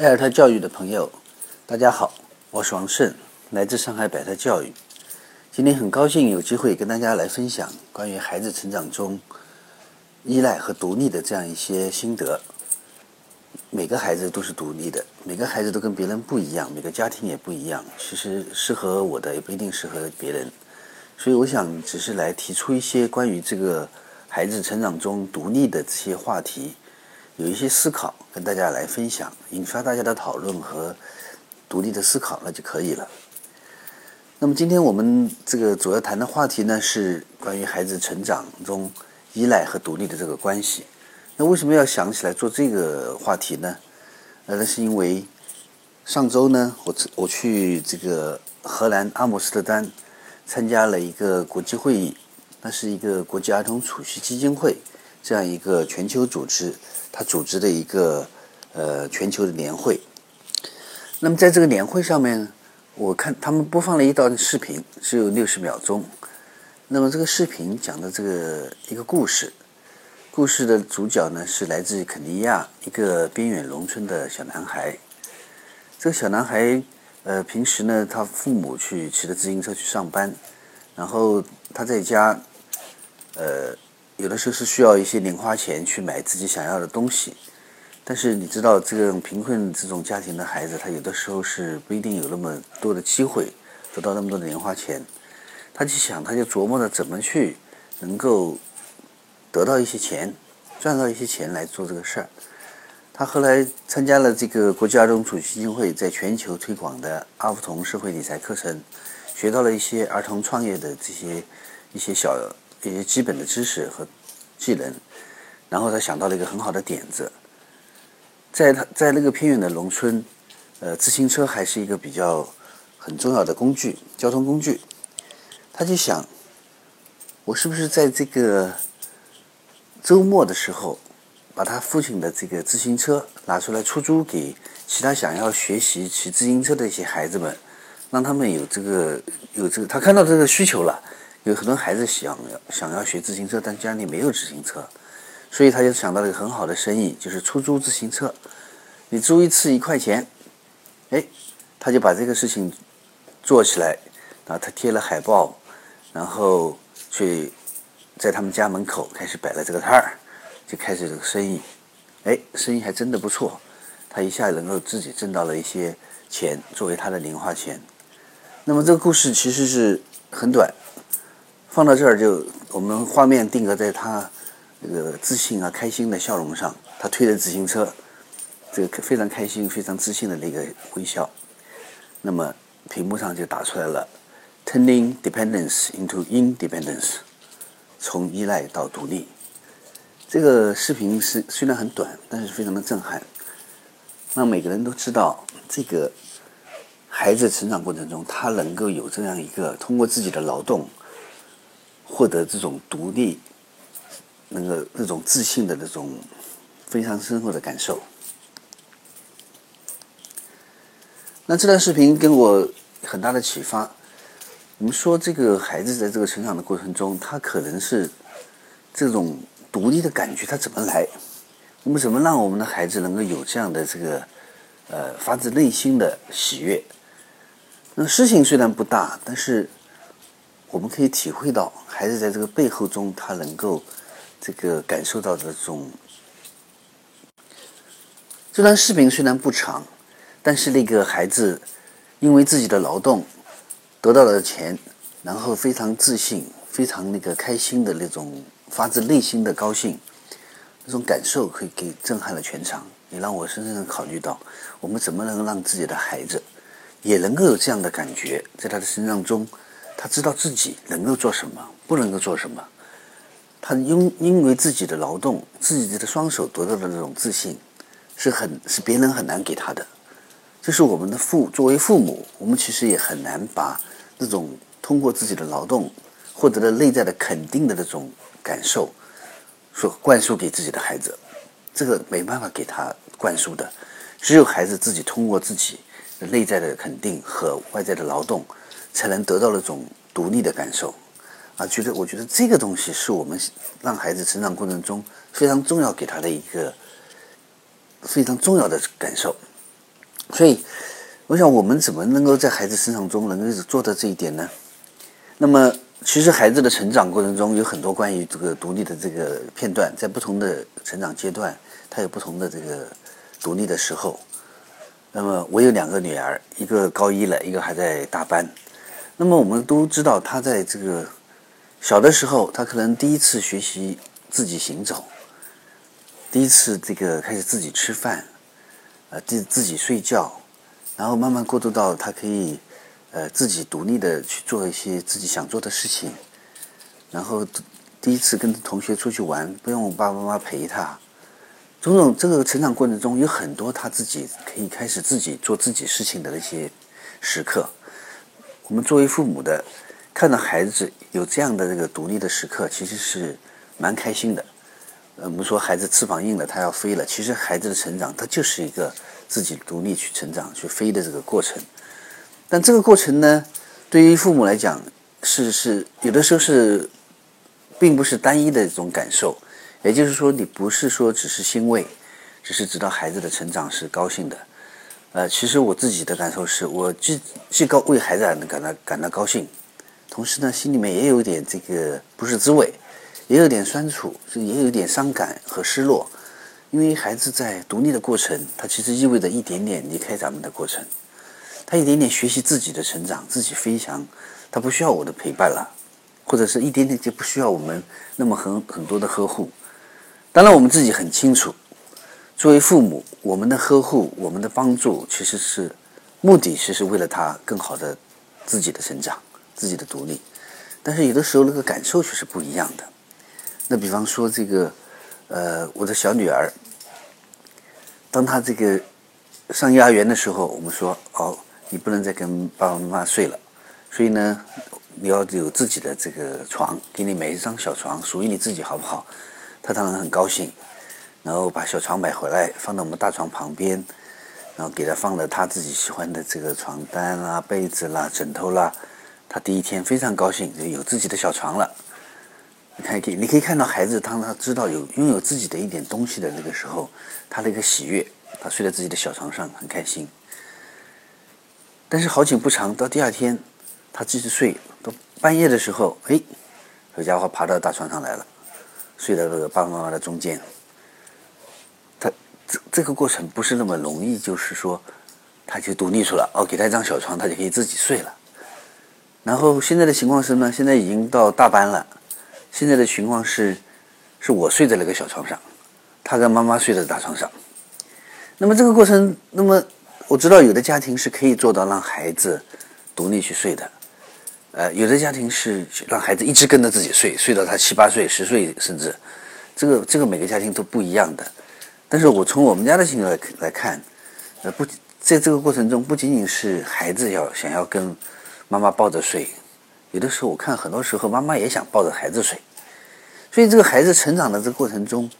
爱尔特教育的朋友，大家好，我是王胜，来自上海百特教育。今天很高兴有机会跟大家来分享关于孩子成长中依赖和独立的这样一些心得。每个孩子都是独立的，每个孩子都跟别人不一样，每个家庭也不一样。其实适合我的也不一定适合别人，所以我想只是来提出一些关于这个孩子成长中独立的这些话题。有一些思考跟大家来分享，引发大家的讨论和独立的思考，那就可以了。那么今天我们这个主要谈的话题呢，是关于孩子成长中依赖和独立的这个关系。那为什么要想起来做这个话题呢？呃，那是因为上周呢，我我去这个荷兰阿姆斯特丹参加了一个国际会议，那是一个国际儿童储蓄基金会这样一个全球组织。他组织的一个呃全球的年会。那么在这个年会上面，我看他们播放了一段视频，只有六十秒钟。那么这个视频讲的这个一个故事，故事的主角呢是来自肯尼亚一个边远农村的小男孩。这个小男孩呃平时呢，他父母去骑着自行车去上班，然后他在家呃。有的时候是需要一些零花钱去买自己想要的东西，但是你知道，这种贫困这种家庭的孩子，他有的时候是不一定有那么多的机会得到那么多的零花钱。他就想，他就琢磨着怎么去能够得到一些钱，赚到一些钱来做这个事儿。他后来参加了这个国际儿童储蓄基金会在全球推广的阿福童社会理财课程，学到了一些儿童创业的这些一些小。一些基本的知识和技能，然后他想到了一个很好的点子，在他在那个偏远的农村，呃，自行车还是一个比较很重要的工具，交通工具。他就想，我是不是在这个周末的时候，把他父亲的这个自行车拿出来出租给其他想要学习骑自行车的一些孩子们，让他们有这个有这个，他看到这个需求了。有很多孩子想要想要学自行车，但家里没有自行车，所以他就想到了一个很好的生意，就是出租自行车。你租一次一块钱，哎，他就把这个事情做起来。然后他贴了海报，然后去在他们家门口开始摆了这个摊儿，就开始这个生意。哎，生意还真的不错，他一下能够自己挣到了一些钱作为他的零花钱。那么这个故事其实是很短。放到这儿就，我们画面定格在他那个自信啊、开心的笑容上。他推着自行车，这个非常开心、非常自信的那个微笑。那么屏幕上就打出来了：“Turning dependence into independence，从依赖到独立。”这个视频是虽然很短，但是非常的震撼，让每个人都知道，这个孩子成长过程中，他能够有这样一个通过自己的劳动。获得这种独立，那个那种自信的那种非常深厚的感受。那这段视频给我很大的启发。我们说，这个孩子在这个成长的过程中，他可能是这种独立的感觉，他怎么来？我们怎么让我们的孩子能够有这样的这个呃发自内心的喜悦？那事情虽然不大，但是。我们可以体会到，孩子在这个背后中，他能够这个感受到的这种。这段视频虽然不长，但是那个孩子因为自己的劳动得到了钱，然后非常自信、非常那个开心的那种发自内心的高兴，那种感受可以给震撼了全场，也让我深深的考虑到，我们怎么能让自己的孩子也能够有这样的感觉，在他的身上中。他知道自己能够做什么，不能够做什么。他因因为自己的劳动，自己的双手得到的那种自信，是很是别人很难给他的。就是我们的父作为父母，我们其实也很难把那种通过自己的劳动获得的内在的肯定的那种感受，所灌输给自己的孩子。这个没办法给他灌输的，只有孩子自己通过自己内在的肯定和外在的劳动。才能得到那种独立的感受，啊，觉得我觉得这个东西是我们让孩子成长过程中非常重要给他的一个非常重要的感受。所以，我想我们怎么能够在孩子身上中能够做到这一点呢？那么，其实孩子的成长过程中有很多关于这个独立的这个片段，在不同的成长阶段，他有不同的这个独立的时候。那么，我有两个女儿，一个高一了，一个还在大班。那么，我们都知道，他在这个小的时候，他可能第一次学习自己行走，第一次这个开始自己吃饭。呃，自自己睡觉，然后慢慢过渡到他可以，呃，自己独立的去做一些自己想做的事情，然后第一次跟同学出去玩，不用爸爸妈妈陪他，种种这个成长过程中有很多他自己可以开始自己做自己事情的那些时刻。我们作为父母的，看到孩子有这样的这个独立的时刻，其实是蛮开心的。呃我们说孩子翅膀硬了，他要飞了。其实孩子的成长，他就是一个自己独立去成长、去飞的这个过程。但这个过程呢，对于父母来讲，是是有的时候是，并不是单一的一种感受。也就是说，你不是说只是欣慰，只是知道孩子的成长是高兴的。呃，其实我自己的感受是，我既既高为孩子感到感到高兴，同时呢，心里面也有点这个不是滋味。也有点酸楚，也有点伤感和失落，因为孩子在独立的过程，他其实意味着一点点离开咱们的过程，他一点点学习自己的成长，自己飞翔，他不需要我的陪伴了，或者是一点点就不需要我们那么很很多的呵护。当然，我们自己很清楚，作为父母，我们的呵护、我们的帮助，其实是目的，其实为了他更好的自己的成长、自己的独立。但是有的时候，那个感受却是不一样的。那比方说这个，呃，我的小女儿，当她这个上幼儿园的时候，我们说哦，你不能再跟爸爸妈妈睡了，所以呢，你要有自己的这个床，给你买一张小床，属于你自己，好不好？她当然很高兴，然后把小床买回来，放到我们大床旁边，然后给他放了他自己喜欢的这个床单啦、被子啦、枕头啦，他第一天非常高兴，就有自己的小床了。你看，可以，你可以看到孩子，当他知道有拥有自己的一点东西的那个时候，他的一个喜悦，他睡在自己的小床上，很开心。但是好景不长，到第二天，他继续睡，到半夜的时候，哎，这家伙爬到大床上来了，睡在这个爸爸妈妈的中间。这这个过程不是那么容易，就是说，他就独立出了，哦，给他一张小床，他就可以自己睡了。然后现在的情况是呢，现在已经到大班了。现在的情况是，是我睡在那个小床上，他跟妈妈睡在大床上。那么这个过程，那么我知道有的家庭是可以做到让孩子独立去睡的，呃，有的家庭是让孩子一直跟着自己睡，睡到他七八岁、十岁甚至，这个这个每个家庭都不一样的。但是我从我们家的情况来看，呃，不在这个过程中，不仅仅是孩子要想要跟妈妈抱着睡。有的时候，我看很多时候妈妈也想抱着孩子睡，所以这个孩子成长的这个过程中，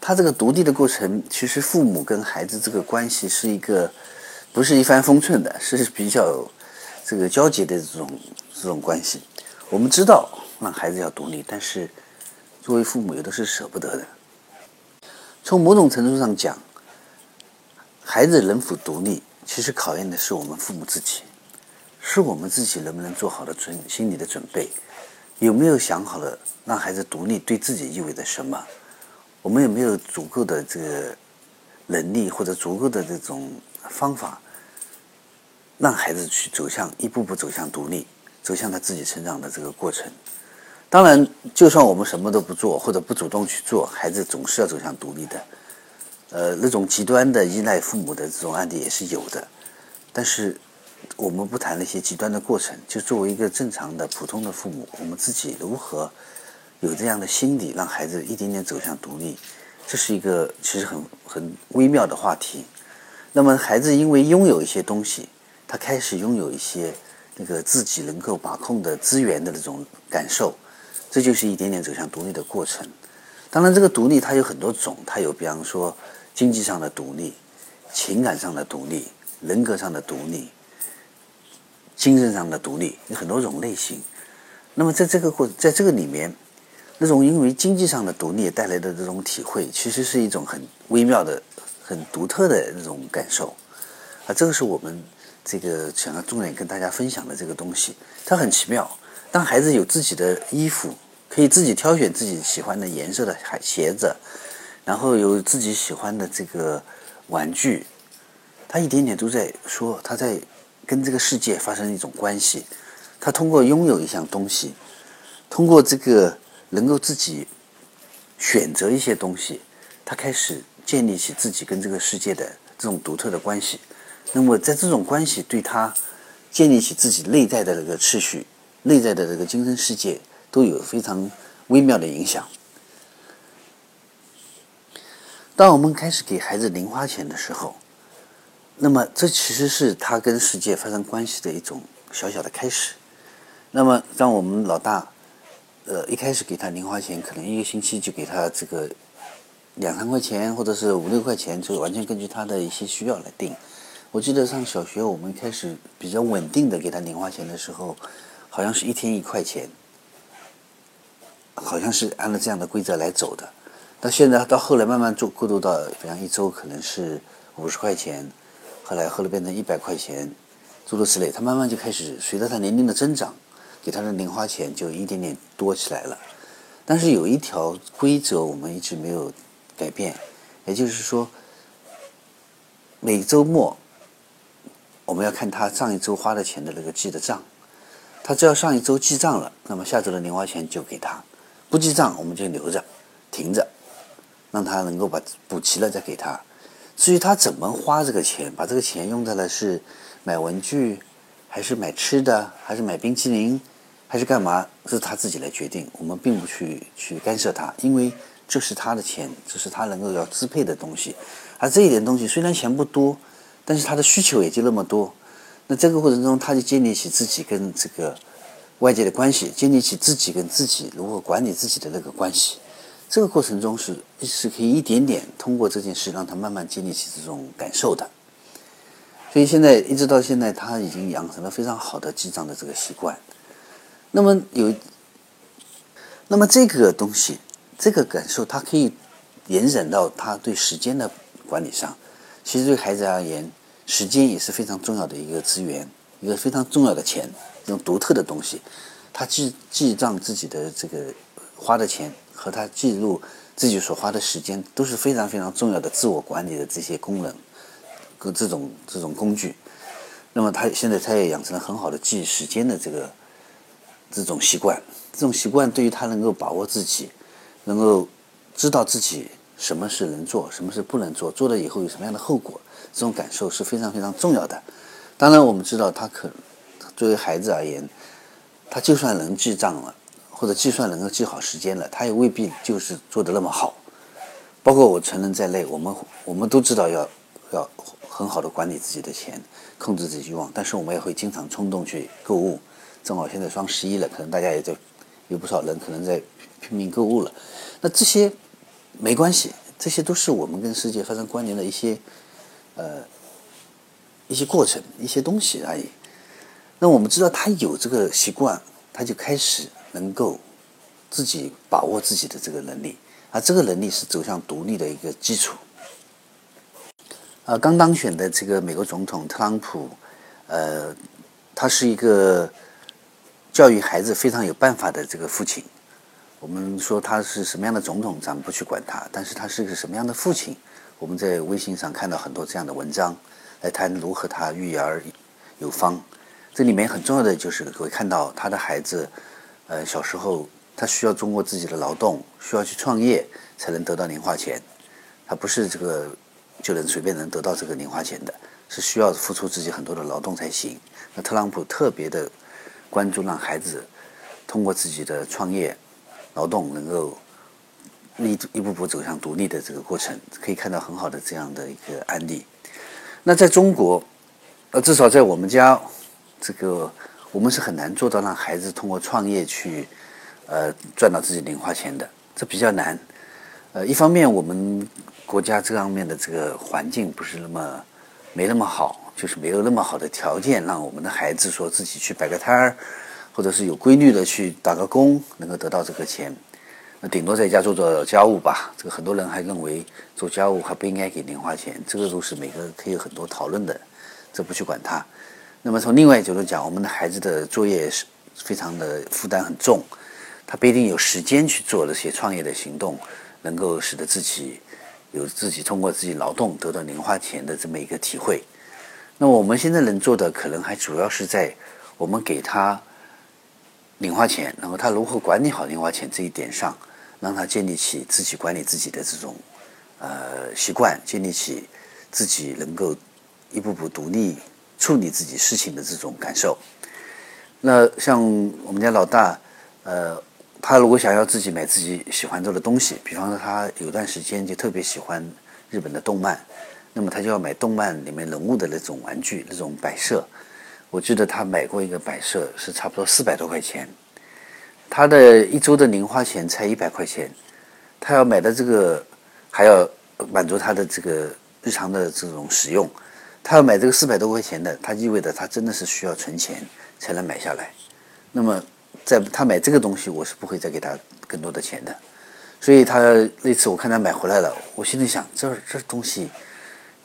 他这个独立的过程，其实父母跟孩子这个关系是一个不是一帆风顺的，是比较这个交接的这种这种关系。我们知道让孩子要独立，但是作为父母有的是舍不得的。从某种程度上讲，孩子能否独立，其实考验的是我们父母自己。是我们自己能不能做好了准心理的准备，有没有想好了让孩子独立对自己意味着什么？我们有没有足够的这个能力或者足够的这种方法，让孩子去走向一步步走向独立，走向他自己成长的这个过程？当然，就算我们什么都不做或者不主动去做，孩子总是要走向独立的。呃，那种极端的依赖父母的这种案例也是有的，但是。我们不谈那些极端的过程，就作为一个正常的普通的父母，我们自己如何有这样的心理，让孩子一点点走向独立，这是一个其实很很微妙的话题。那么，孩子因为拥有一些东西，他开始拥有一些那个自己能够把控的资源的那种感受，这就是一点点走向独立的过程。当然，这个独立它有很多种，它有比方说经济上的独立、情感上的独立、人格上的独立。精神上的独立有很多种类型，那么在这个过，在这个里面，那种因为经济上的独立带来的这种体会，其实是一种很微妙的、很独特的那种感受。啊，这个是我们这个想要重点跟大家分享的这个东西，它很奇妙。当孩子有自己的衣服，可以自己挑选自己喜欢的颜色的鞋鞋子，然后有自己喜欢的这个玩具，他一点点都在说他在跟这个世界发生一种关系。他通过拥有一项东西，通过这个能够自己选择一些东西，他开始建立起自己跟这个世界的这种独特的关系。那么在这种关系对他建立起自己内在的那个秩序、内在的这个精神世界都有非常微妙的影响。当我们开始给孩子零花钱的时候，那么这其实是他跟世界发生关系的一种小小的开始。那么，让我们老大，呃，一开始给他零花钱，可能一个星期就给他这个两三块钱，或者是五六块钱，就完全根据他的一些需要来定。我记得上小学，我们开始比较稳定的给他零花钱的时候，好像是一天一块钱，好像是按照这样的规则来走的。到现在到后来慢慢做过渡到，比方一周可能是五十块钱，后来后来变成一百块钱，诸如此类。他慢慢就开始随着他年龄的增长。给他的零花钱就一点点多起来了，但是有一条规则我们一直没有改变，也就是说，每周末我们要看他上一周花的钱的那个记的账，他只要上一周记账了，那么下周的零花钱就给他；不记账我们就留着，停着，让他能够把补齐了再给他。至于他怎么花这个钱，把这个钱用在了是买文具，还是买吃的，还是买冰淇淋？还是干嘛？是他自己来决定，我们并不去去干涉他，因为这是他的钱，这是他能够要支配的东西。而这一点东西虽然钱不多，但是他的需求也就那么多。那这个过程中，他就建立起自己跟这个外界的关系，建立起自己跟自己如何管理自己的那个关系。这个过程中是是可以一点点通过这件事让他慢慢建立起这种感受的。所以现在一直到现在，他已经养成了非常好的记账的这个习惯。那么有，那么这个东西，这个感受，它可以延展到他对时间的管理上。其实对孩子而言，时间也是非常重要的一个资源，一个非常重要的钱，一种独特的东西。他记记账自己的这个花的钱和他记录自己所花的时间，都是非常非常重要的自我管理的这些功能和这种这种工具。那么他现在他也养成了很好的记时间的这个。这种习惯，这种习惯对于他能够把握自己，能够知道自己什么是能做，什么是不能做，做了以后有什么样的后果，这种感受是非常非常重要的。当然，我们知道他可作为孩子而言，他就算能记账了，或者计算能够记好时间了，他也未必就是做的那么好。包括我成人在内，我们我们都知道要要很好的管理自己的钱，控制自己欲望，但是我们也会经常冲动去购物。正好现在双十一了，可能大家也在有不少人可能在拼命购物了。那这些没关系，这些都是我们跟世界发生关联的一些呃一些过程、一些东西而已。那我们知道他有这个习惯，他就开始能够自己把握自己的这个能力，而这个能力是走向独立的一个基础。啊，刚当选的这个美国总统特朗普，呃，他是一个。教育孩子非常有办法的这个父亲，我们说他是什么样的总统，咱们不去管他，但是他是个什么样的父亲？我们在微信上看到很多这样的文章，来谈如何他育儿有方。这里面很重要的就是会看到他的孩子，呃，小时候他需要通过自己的劳动，需要去创业才能得到零花钱，他不是这个就能随便能得到这个零花钱的，是需要付出自己很多的劳动才行。那特朗普特别的。关注让孩子通过自己的创业、劳动，能够一一步步走向独立的这个过程，可以看到很好的这样的一个案例。那在中国，呃，至少在我们家，这个我们是很难做到让孩子通过创业去呃赚到自己零花钱的，这比较难。呃，一方面我们国家这方面的这个环境不是那么没那么好。就是没有那么好的条件，让我们的孩子说自己去摆个摊儿，或者是有规律的去打个工，能够得到这个钱。那顶多在家做做家务吧。这个很多人还认为做家务还不应该给零花钱，这个都是每个可以有很多讨论的，这不去管它。那么从另外角度讲，我们的孩子的作业是非常的负担很重，他不一定有时间去做这些创业的行动，能够使得自己有自己通过自己劳动得到零花钱的这么一个体会。那我们现在能做的，可能还主要是在我们给他。零花钱，然后他如何管理好零花钱这一点上，让他建立起自己管理自己的这种呃习惯，建立起自己能够一步步独立处理自己事情的这种感受。那像我们家老大，呃，他如果想要自己买自己喜欢做的东西，比方说他有段时间就特别喜欢日本的动漫，那么他就要买动漫里面人物的那种玩具、那种摆设。我记得他买过一个摆设，是差不多四百多块钱。他的一周的零花钱才一百块钱，他要买的这个还要满足他的这个日常的这种使用。他要买这个四百多块钱的，他意味着他真的是需要存钱才能买下来。那么，在他买这个东西，我是不会再给他更多的钱的。所以他那次我看他买回来了，我心里想，这这东西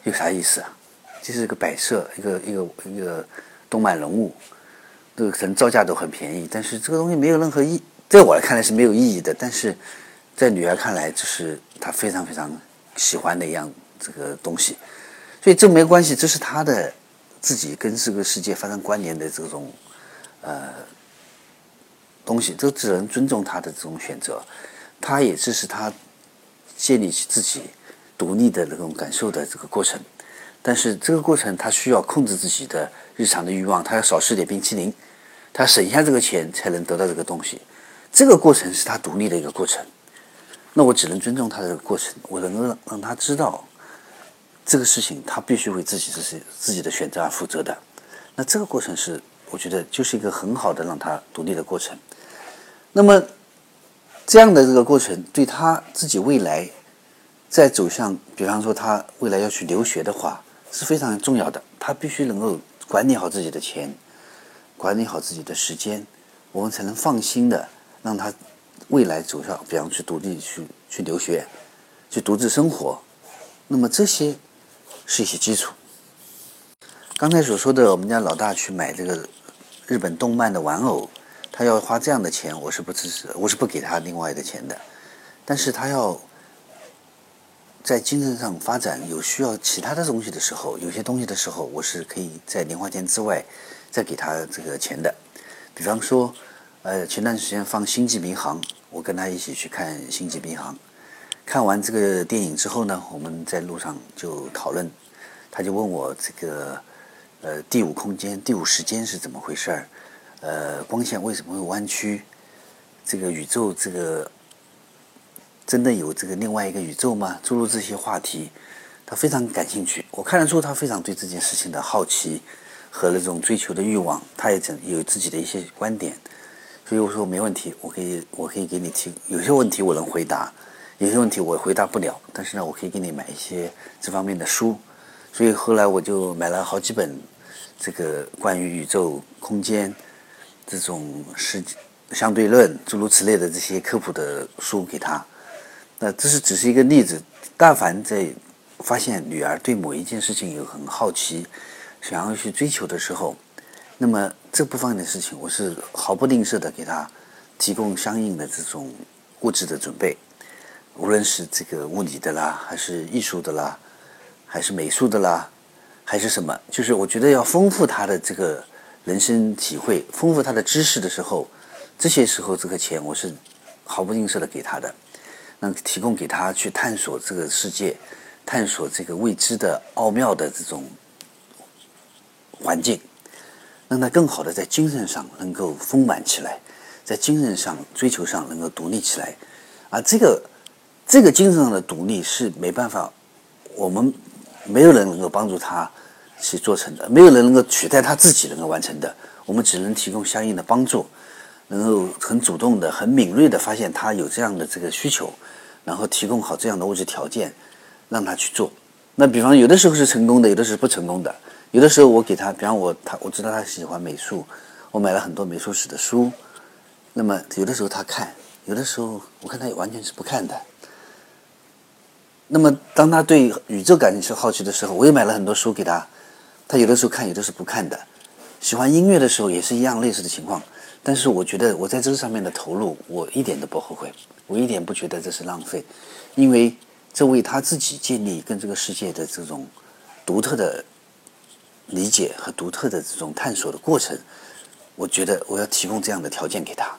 有啥意思啊？就是一个摆设，一个一个一个。动漫人物，这个可能造价都很便宜，但是这个东西没有任何意，在我来看来是没有意义的。但是在女儿看来，这是她非常非常喜欢的一样这个东西，所以这没关系，这是他的自己跟这个世界发生关联的这种呃东西，这只能尊重他的这种选择。他也支持他建立起自己独立的那种感受的这个过程。但是这个过程，他需要控制自己的日常的欲望，他要少吃点冰淇淋，他省下这个钱才能得到这个东西。这个过程是他独立的一个过程。那我只能尊重他的过程，我能够让让他知道这个事情，他必须为自己这些自己的选择而负责的。那这个过程是，我觉得就是一个很好的让他独立的过程。那么这样的这个过程，对他自己未来再走向，比方说他未来要去留学的话。是非常重要的，他必须能够管理好自己的钱，管理好自己的时间，我们才能放心的让他未来走向，比方去独立去去留学，去独自生活。那么这些是一些基础。刚才所说的，我们家老大去买这个日本动漫的玩偶，他要花这样的钱，我是不支持，我是不给他另外的钱的。但是他要。在精神上发展有需要其他的东西的时候，有些东西的时候，我是可以在零花钱之外再给他这个钱的。比方说，呃，前段时间放《星际迷航》，我跟他一起去看《星际迷航》。看完这个电影之后呢，我们在路上就讨论，他就问我这个呃第五空间、第五时间是怎么回事儿？呃，光线为什么会弯曲？这个宇宙这个。真的有这个另外一个宇宙吗？诸如这些话题，他非常感兴趣。我看得出他非常对这件事情的好奇和那种追求的欲望。他也有自己的一些观点，所以我说没问题，我可以我可以给你提。有些问题我能回答，有些问题我回答不了。但是呢，我可以给你买一些这方面的书。所以后来我就买了好几本这个关于宇宙空间这种是相对论诸如此类的这些科普的书给他。那这是只是一个例子。但凡在发现女儿对某一件事情有很好奇，想要去追求的时候，那么这部分的事情，我是毫不吝啬的给她提供相应的这种物质的准备，无论是这个物理的啦，还是艺术的啦，还是美术的啦，还是什么，就是我觉得要丰富他的这个人生体会，丰富他的知识的时候，这些时候这个钱我是毫不吝啬的给他的。能提供给他去探索这个世界，探索这个未知的奥妙的这种环境，让他更好的在精神上能够丰满起来，在精神上追求上能够独立起来，啊，这个这个精神上的独立是没办法，我们没有人能够帮助他去做成的，没有人能够取代他自己能够完成的，我们只能提供相应的帮助。能够很主动的、很敏锐的发现他有这样的这个需求，然后提供好这样的物质条件，让他去做。那比方有的时候是成功的，有的是不成功的。有的时候我给他，比方我他我知道他喜欢美术，我买了很多美术史的书。那么有的时候他看，有的时候我看他也完全是不看的。那么当他对宇宙感兴趣、好奇的时候，我也买了很多书给他，他有的时候看，有的是不看的。喜欢音乐的时候也是一样类似的情况。但是我觉得我在这上面的投入，我一点都不后悔，我一点不觉得这是浪费，因为这为他自己建立跟这个世界的这种独特的理解和独特的这种探索的过程，我觉得我要提供这样的条件给他。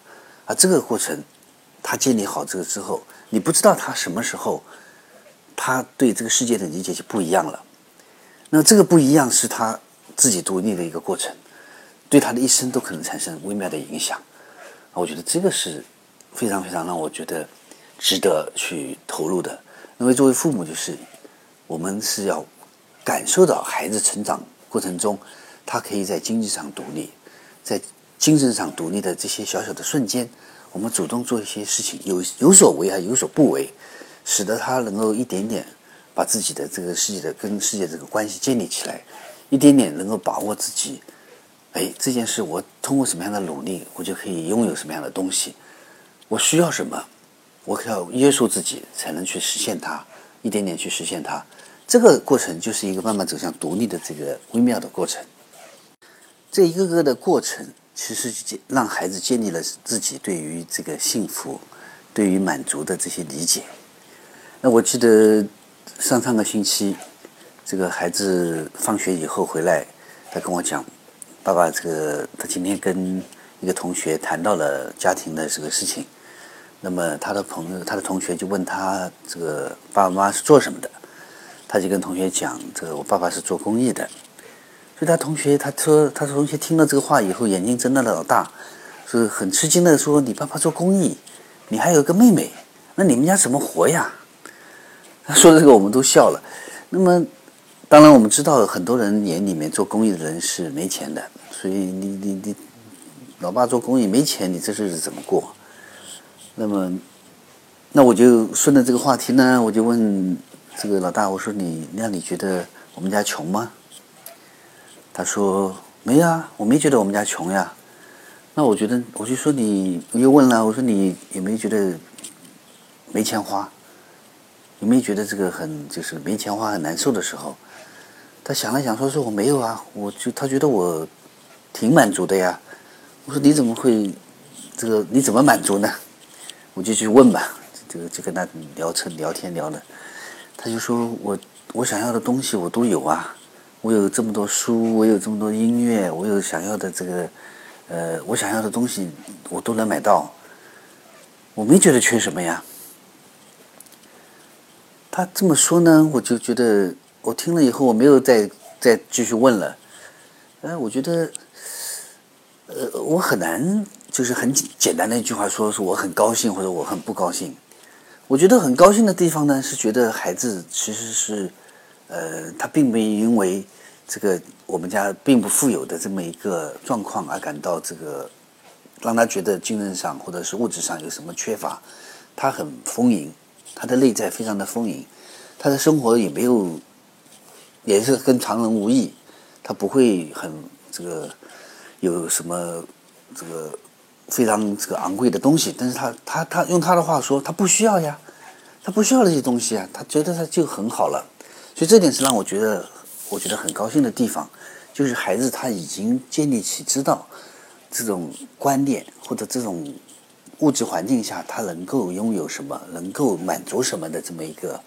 而这个过程，他建立好这个之后，你不知道他什么时候，他对这个世界的理解就不一样了。那这个不一样是他自己独立的一个过程。对他的一生都可能产生微妙的影响，我觉得这个是非常非常让我觉得值得去投入的。因为作为父母，就是我们是要感受到孩子成长过程中，他可以在经济上独立，在精神上独立的这些小小的瞬间，我们主动做一些事情，有有所为还有所不为，使得他能够一点点把自己的这个世界的跟世界这个关系建立起来，一点点能够把握自己。哎，这件事我通过什么样的努力，我就可以拥有什么样的东西？我需要什么？我可要约束自己，才能去实现它，一点点去实现它。这个过程就是一个慢慢走向独立的这个微妙的过程。这一个个的过程，其实就让孩子建立了自己对于这个幸福、对于满足的这些理解。那我记得上上个星期，这个孩子放学以后回来，他跟我讲。爸爸，这个他今天跟一个同学谈到了家庭的这个事情，那么他的朋友、他的同学就问他，这个爸爸妈妈是做什么的？他就跟同学讲，这个我爸爸是做公益的。所以他同学他说，他同学听了这个话以后，眼睛睁得老大，是很吃惊的说：“你爸爸做公益，你还有个妹妹，那你们家怎么活呀？”他 说这个我们都笑了。那么。当然，我们知道很多人眼里面做公益的人是没钱的，所以你你你，老爸做公益没钱，你这日子怎么过？那么，那我就顺着这个话题呢，我就问这个老大，我说你那你觉得我们家穷吗？他说没啊，我没觉得我们家穷呀。那我觉得我就说你，我又问了，我说你有没有觉得没钱花？有没有觉得这个很就是没钱花很难受的时候？他想了想，说：“说我没有啊，我就他觉得我挺满足的呀。”我说：“你怎么会这个？你怎么满足呢？”我就去问吧，这个就跟他聊成聊天聊了。他就说我我想要的东西我都有啊，我有这么多书，我有这么多音乐，我有想要的这个呃，我想要的东西我都能买到，我没觉得缺什么呀。他这么说呢，我就觉得。我听了以后，我没有再再继续问了。呃，我觉得，呃，我很难就是很简单的一句话说，说我很高兴或者我很不高兴。我觉得很高兴的地方呢，是觉得孩子其实是，呃，他并没有因为这个我们家并不富有的这么一个状况而感到这个让他觉得精神上或者是物质上有什么缺乏。他很丰盈，他的内在非常的丰盈，他的生活也没有。也是跟常人无异，他不会很这个有什么这个非常这个昂贵的东西，但是他他他用他的话说，他不需要呀，他不需要那些东西啊，他觉得他就很好了，所以这点是让我觉得我觉得很高兴的地方，就是孩子他已经建立起知道这种观念或者这种物质环境下他能够拥有什么，能够满足什么的这么一个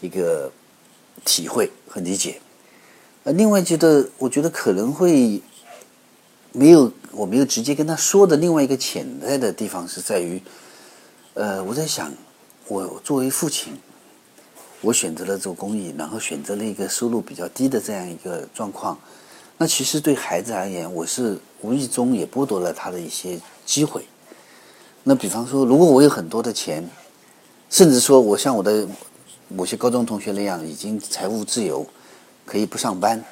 一个。体会和理解，呃，另外觉得，我觉得可能会没有我没有直接跟他说的另外一个潜在的地方是在于，呃，我在想，我作为父亲，我选择了做公益，然后选择了一个收入比较低的这样一个状况，那其实对孩子而言，我是无意中也剥夺了他的一些机会。那比方说，如果我有很多的钱，甚至说我像我的。某些高中同学那样，已经财务自由，可以不上班，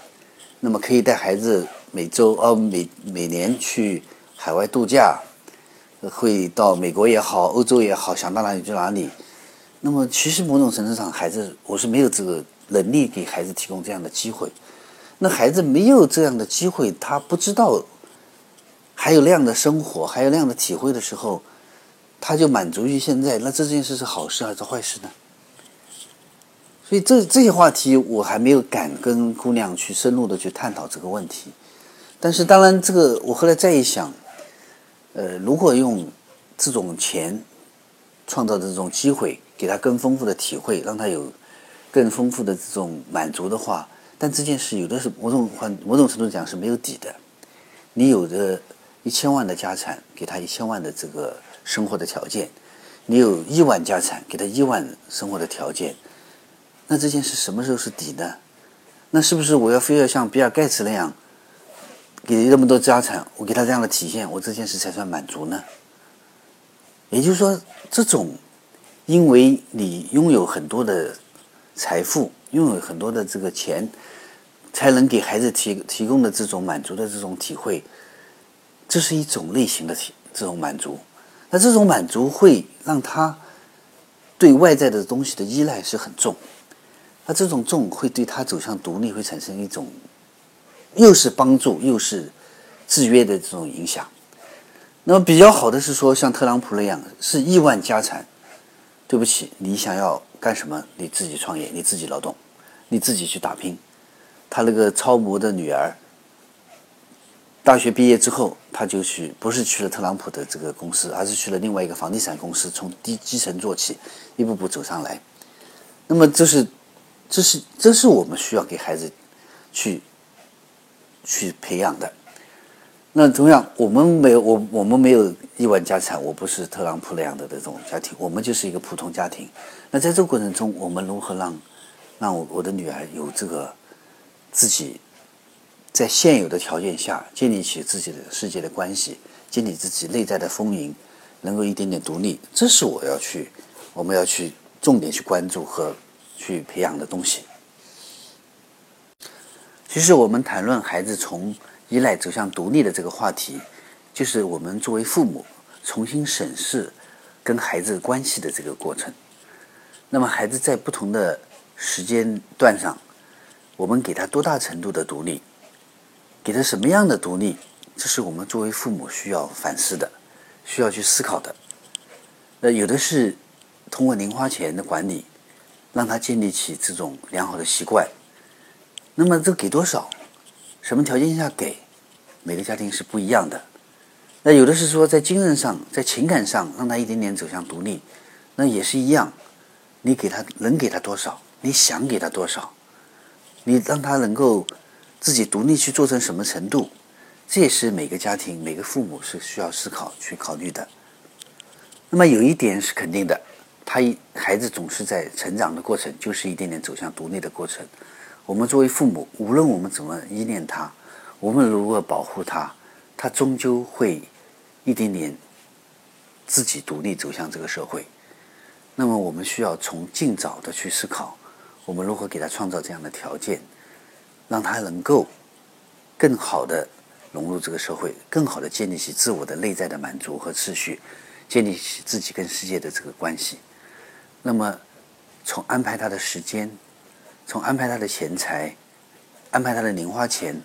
那么可以带孩子每周哦每每年去海外度假，会到美国也好，欧洲也好，想到哪里就哪里。那么其实某种程度上，孩子我是没有这个能力给孩子提供这样的机会。那孩子没有这样的机会，他不知道还有那样的生活，还有那样的体会的时候，他就满足于现在，那这件事是好事还是坏事呢？所以这这些话题我还没有敢跟姑娘去深入的去探讨这个问题。但是当然，这个我后来再一想，呃，如果用这种钱创造的这种机会，给他更丰富的体会，让他有更丰富的这种满足的话，但这件事有的是某种换某种程度讲是没有底的。你有着一千万的家产，给他一千万的这个生活的条件；你有亿万家产，给他亿万生活的条件。那这件事什么时候是底呢？那是不是我要非要像比尔盖茨那样，给那么多家产，我给他这样的体现，我这件事才算满足呢？也就是说，这种因为你拥有很多的财富，拥有很多的这个钱，才能给孩子提提供的这种满足的这种体会，这是一种类型的体这种满足。那这种满足会让他对外在的东西的依赖是很重。那这种重会对他走向独立会产生一种，又是帮助又是制约的这种影响。那么比较好的是说，像特朗普那样是亿万家产，对不起，你想要干什么？你自己创业，你自己劳动，你自己去打拼。他那个超模的女儿，大学毕业之后，他就去，不是去了特朗普的这个公司，而是去了另外一个房地产公司，从低基层做起，一步步走上来。那么这是。这是这是我们需要给孩子去去培养的。那同样，我们没有我我们没有亿万家产，我不是特朗普那样的这种家庭，我们就是一个普通家庭。那在这个过程中，我们如何让让我我的女儿有这个自己在现有的条件下建立起自己的世界的关系，建立自己内在的丰盈，能够一点点独立？这是我要去我们要去重点去关注和。去培养的东西。其实，我们谈论孩子从依赖走向独立的这个话题，就是我们作为父母重新审视跟孩子关系的这个过程。那么，孩子在不同的时间段上，我们给他多大程度的独立，给他什么样的独立，这是我们作为父母需要反思的，需要去思考的。那有的是通过零花钱的管理。让他建立起这种良好的习惯。那么，这给多少？什么条件下给？每个家庭是不一样的。那有的是说，在精神上、在情感上，让他一点点走向独立，那也是一样。你给他能给他多少？你想给他多少？你让他能够自己独立去做成什么程度？这也是每个家庭、每个父母是需要思考去考虑的。那么，有一点是肯定的。他一孩子总是在成长的过程，就是一点点走向独立的过程。我们作为父母，无论我们怎么依恋他，我们如何保护他，他终究会一点点自己独立走向这个社会。那么，我们需要从尽早的去思考，我们如何给他创造这样的条件，让他能够更好的融入这个社会，更好的建立起自我的内在的满足和秩序，建立起自己跟世界的这个关系。那么，从安排他的时间，从安排他的钱财，安排他的零花钱，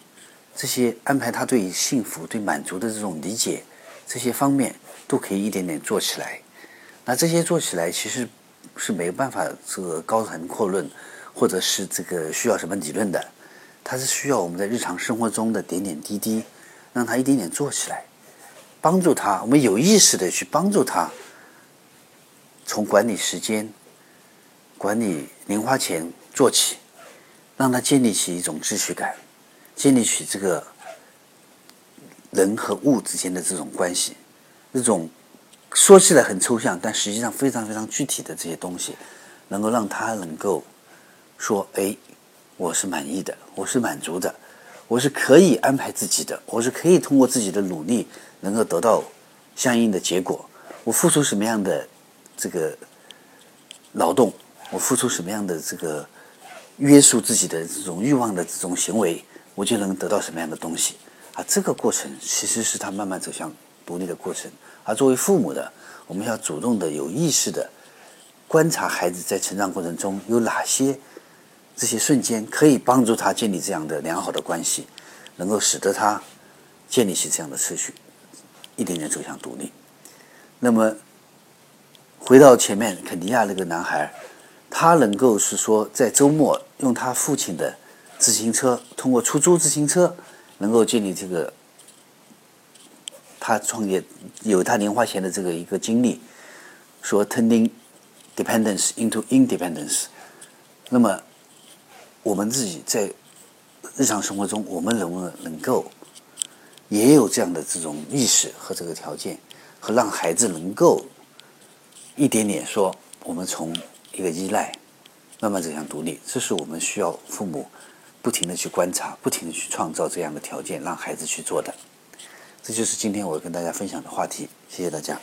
这些安排他对幸福、对满足的这种理解，这些方面都可以一点点做起来。那这些做起来其实是没有办法这个高谈阔论，或者是这个需要什么理论的，它是需要我们在日常生活中的点点滴滴，让他一点点做起来，帮助他，我们有意识的去帮助他。从管理时间、管理零花钱做起，让他建立起一种秩序感，建立起这个人和物之间的这种关系，这种说起来很抽象，但实际上非常非常具体的这些东西，能够让他能够说：“哎，我是满意的，我是满足的，我是可以安排自己的，我是可以通过自己的努力能够得到相应的结果。我付出什么样的？”这个劳动，我付出什么样的这个约束自己的这种欲望的这种行为，我就能得到什么样的东西啊？这个过程其实是他慢慢走向独立的过程。而作为父母的，我们要主动的、有意识的观察孩子在成长过程中有哪些这些瞬间可以帮助他建立这样的良好的关系，能够使得他建立起这样的秩序，一点点走向独立。那么。回到前面肯尼亚那个男孩，他能够是说在周末用他父亲的自行车，通过出租自行车，能够建立这个他创业有他零花钱的这个一个经历，说 turning dependence into independence。那么我们自己在日常生活中，我们能不能能够也有这样的这种意识和这个条件，和让孩子能够一点点说，我们从一个依赖慢慢走向独立，这是我们需要父母不停的去观察，不停的去创造这样的条件，让孩子去做的。这就是今天我跟大家分享的话题，谢谢大家。